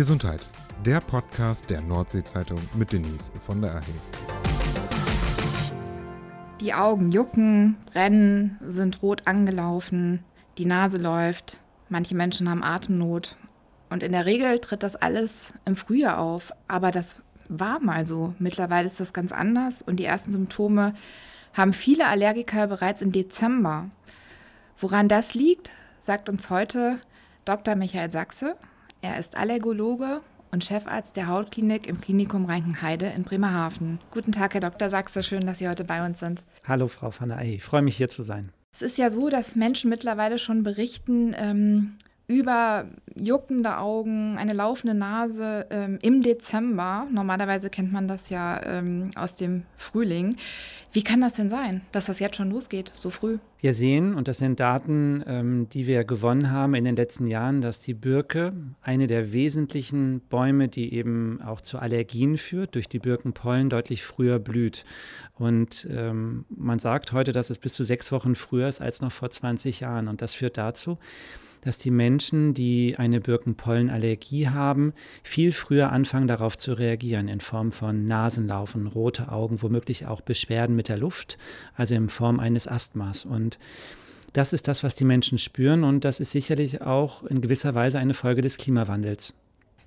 Gesundheit, der Podcast der Nordsee-Zeitung mit Denise von der AHE. Die Augen jucken, brennen, sind rot angelaufen, die Nase läuft, manche Menschen haben Atemnot. Und in der Regel tritt das alles im Frühjahr auf. Aber das war mal so. Mittlerweile ist das ganz anders und die ersten Symptome haben viele Allergiker bereits im Dezember. Woran das liegt, sagt uns heute Dr. Michael Sachse. Er ist Allergologe und Chefarzt der Hautklinik im Klinikum Reinkenheide in Bremerhaven. Guten Tag, Herr Dr. Sachse, schön, dass Sie heute bei uns sind. Hallo, Frau van der Ey, ich freue mich hier zu sein. Es ist ja so, dass Menschen mittlerweile schon berichten, ähm, über juckende Augen, eine laufende Nase ähm, im Dezember. Normalerweise kennt man das ja ähm, aus dem Frühling. Wie kann das denn sein, dass das jetzt schon losgeht, so früh? Wir sehen, und das sind Daten, ähm, die wir gewonnen haben in den letzten Jahren, dass die Birke, eine der wesentlichen Bäume, die eben auch zu Allergien führt, durch die Birkenpollen deutlich früher blüht. Und ähm, man sagt heute, dass es bis zu sechs Wochen früher ist als noch vor 20 Jahren. Und das führt dazu, dass die Menschen, die eine Birkenpollenallergie haben, viel früher anfangen darauf zu reagieren in Form von Nasenlaufen, rote Augen, womöglich auch Beschwerden mit der Luft, also in Form eines Asthmas. Und das ist das, was die Menschen spüren und das ist sicherlich auch in gewisser Weise eine Folge des Klimawandels.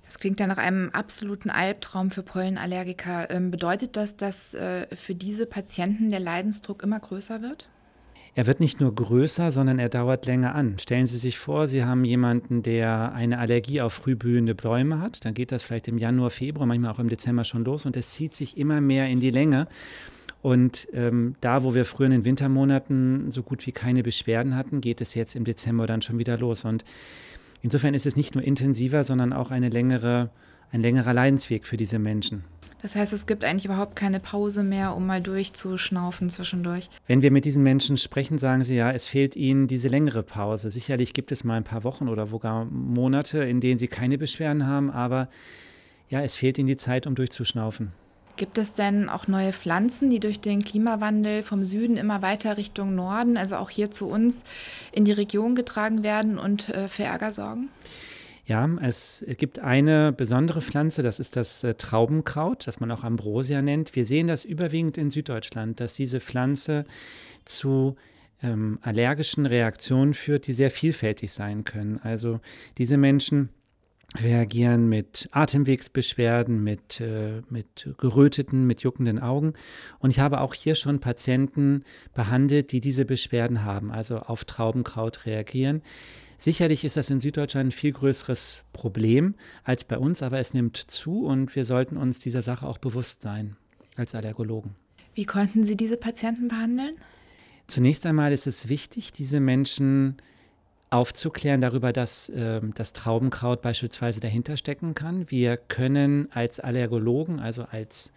Das klingt ja nach einem absoluten Albtraum für Pollenallergiker. Ähm, bedeutet das, dass äh, für diese Patienten der Leidensdruck immer größer wird? Er wird nicht nur größer, sondern er dauert länger an. Stellen Sie sich vor, Sie haben jemanden, der eine Allergie auf frühblühende Bäume hat. Dann geht das vielleicht im Januar, Februar, manchmal auch im Dezember schon los und es zieht sich immer mehr in die Länge. Und ähm, da, wo wir früher in den Wintermonaten so gut wie keine Beschwerden hatten, geht es jetzt im Dezember dann schon wieder los. Und insofern ist es nicht nur intensiver, sondern auch eine längere, ein längerer Leidensweg für diese Menschen. Das heißt, es gibt eigentlich überhaupt keine Pause mehr, um mal durchzuschnaufen zwischendurch. Wenn wir mit diesen Menschen sprechen, sagen sie ja, es fehlt ihnen diese längere Pause. Sicherlich gibt es mal ein paar Wochen oder sogar Monate, in denen sie keine Beschwerden haben, aber ja, es fehlt ihnen die Zeit, um durchzuschnaufen. Gibt es denn auch neue Pflanzen, die durch den Klimawandel vom Süden immer weiter Richtung Norden, also auch hier zu uns in die Region getragen werden und äh, für Ärger sorgen? Ja, es gibt eine besondere Pflanze, das ist das äh, Traubenkraut, das man auch Ambrosia nennt. Wir sehen das überwiegend in Süddeutschland, dass diese Pflanze zu ähm, allergischen Reaktionen führt, die sehr vielfältig sein können. Also diese Menschen reagieren mit Atemwegsbeschwerden, mit, äh, mit geröteten, mit juckenden Augen. Und ich habe auch hier schon Patienten behandelt, die diese Beschwerden haben, also auf Traubenkraut reagieren. Sicherlich ist das in Süddeutschland ein viel größeres Problem als bei uns, aber es nimmt zu und wir sollten uns dieser Sache auch bewusst sein als Allergologen. Wie konnten Sie diese Patienten behandeln? Zunächst einmal ist es wichtig, diese Menschen aufzuklären darüber, dass äh, das Traubenkraut beispielsweise dahinter stecken kann. Wir können als Allergologen, also als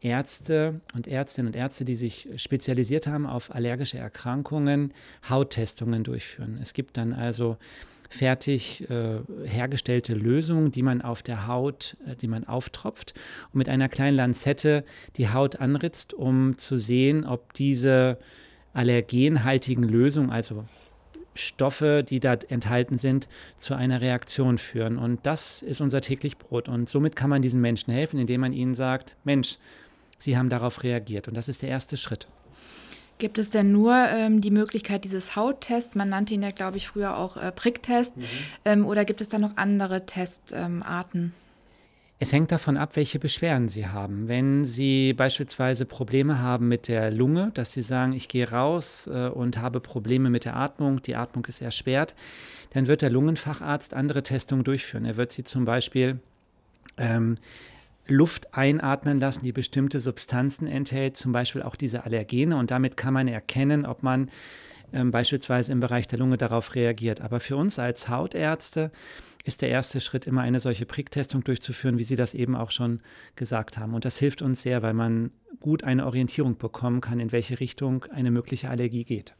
Ärzte und Ärztinnen und Ärzte, die sich spezialisiert haben auf allergische Erkrankungen, Hauttestungen durchführen. Es gibt dann also fertig äh, hergestellte Lösungen, die man auf der Haut, äh, die man auftropft und mit einer kleinen Lanzette die Haut anritzt, um zu sehen, ob diese allergenhaltigen Lösungen, also Stoffe, die da enthalten sind, zu einer Reaktion führen. Und das ist unser täglich Brot. Und somit kann man diesen Menschen helfen, indem man ihnen sagt, Mensch, Sie haben darauf reagiert und das ist der erste Schritt. Gibt es denn nur ähm, die Möglichkeit dieses Hauttests? Man nannte ihn ja, glaube ich, früher auch äh, Pricktest. Mhm. Ähm, oder gibt es da noch andere Testarten? Ähm, es hängt davon ab, welche Beschwerden Sie haben. Wenn Sie beispielsweise Probleme haben mit der Lunge, dass Sie sagen, ich gehe raus äh, und habe Probleme mit der Atmung, die Atmung ist erschwert, dann wird der Lungenfacharzt andere Testungen durchführen. Er wird Sie zum Beispiel ähm, Luft einatmen lassen, die bestimmte Substanzen enthält, zum Beispiel auch diese Allergene. Und damit kann man erkennen, ob man ähm, beispielsweise im Bereich der Lunge darauf reagiert. Aber für uns als Hautärzte ist der erste Schritt immer eine solche Pricktestung durchzuführen, wie Sie das eben auch schon gesagt haben. Und das hilft uns sehr, weil man gut eine Orientierung bekommen kann, in welche Richtung eine mögliche Allergie geht.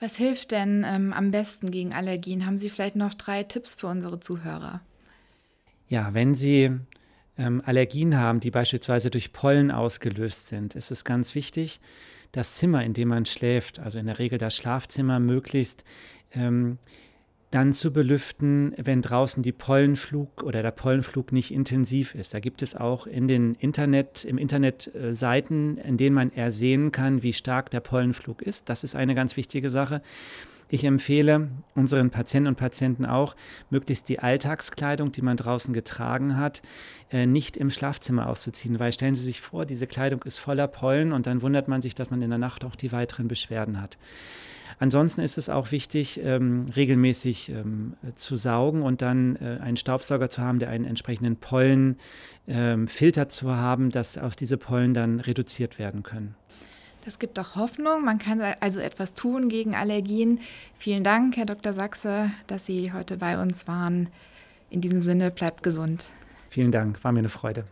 Was hilft denn ähm, am besten gegen Allergien? Haben Sie vielleicht noch drei Tipps für unsere Zuhörer? Ja, wenn Sie ähm, Allergien haben, die beispielsweise durch Pollen ausgelöst sind, ist es ganz wichtig, das Zimmer, in dem man schläft, also in der Regel das Schlafzimmer, möglichst ähm, dann zu belüften, wenn draußen die Pollenflug oder der Pollenflug nicht intensiv ist. Da gibt es auch in den Internet, im Internet äh, Seiten, in denen man ersehen kann, wie stark der Pollenflug ist. Das ist eine ganz wichtige Sache. Ich empfehle unseren Patienten und Patienten auch, möglichst die Alltagskleidung, die man draußen getragen hat, äh, nicht im Schlafzimmer auszuziehen, weil stellen Sie sich vor, diese Kleidung ist voller Pollen und dann wundert man sich, dass man in der Nacht auch die weiteren Beschwerden hat. Ansonsten ist es auch wichtig, ähm, regelmäßig ähm, zu saugen und dann äh, einen Staubsauger zu haben, der einen entsprechenden Pollenfilter ähm, zu haben, dass auch diese Pollen dann reduziert werden können. Das gibt auch Hoffnung. Man kann also etwas tun gegen Allergien. Vielen Dank, Herr Dr. Sachse, dass Sie heute bei uns waren. In diesem Sinne, bleibt gesund. Vielen Dank, war mir eine Freude.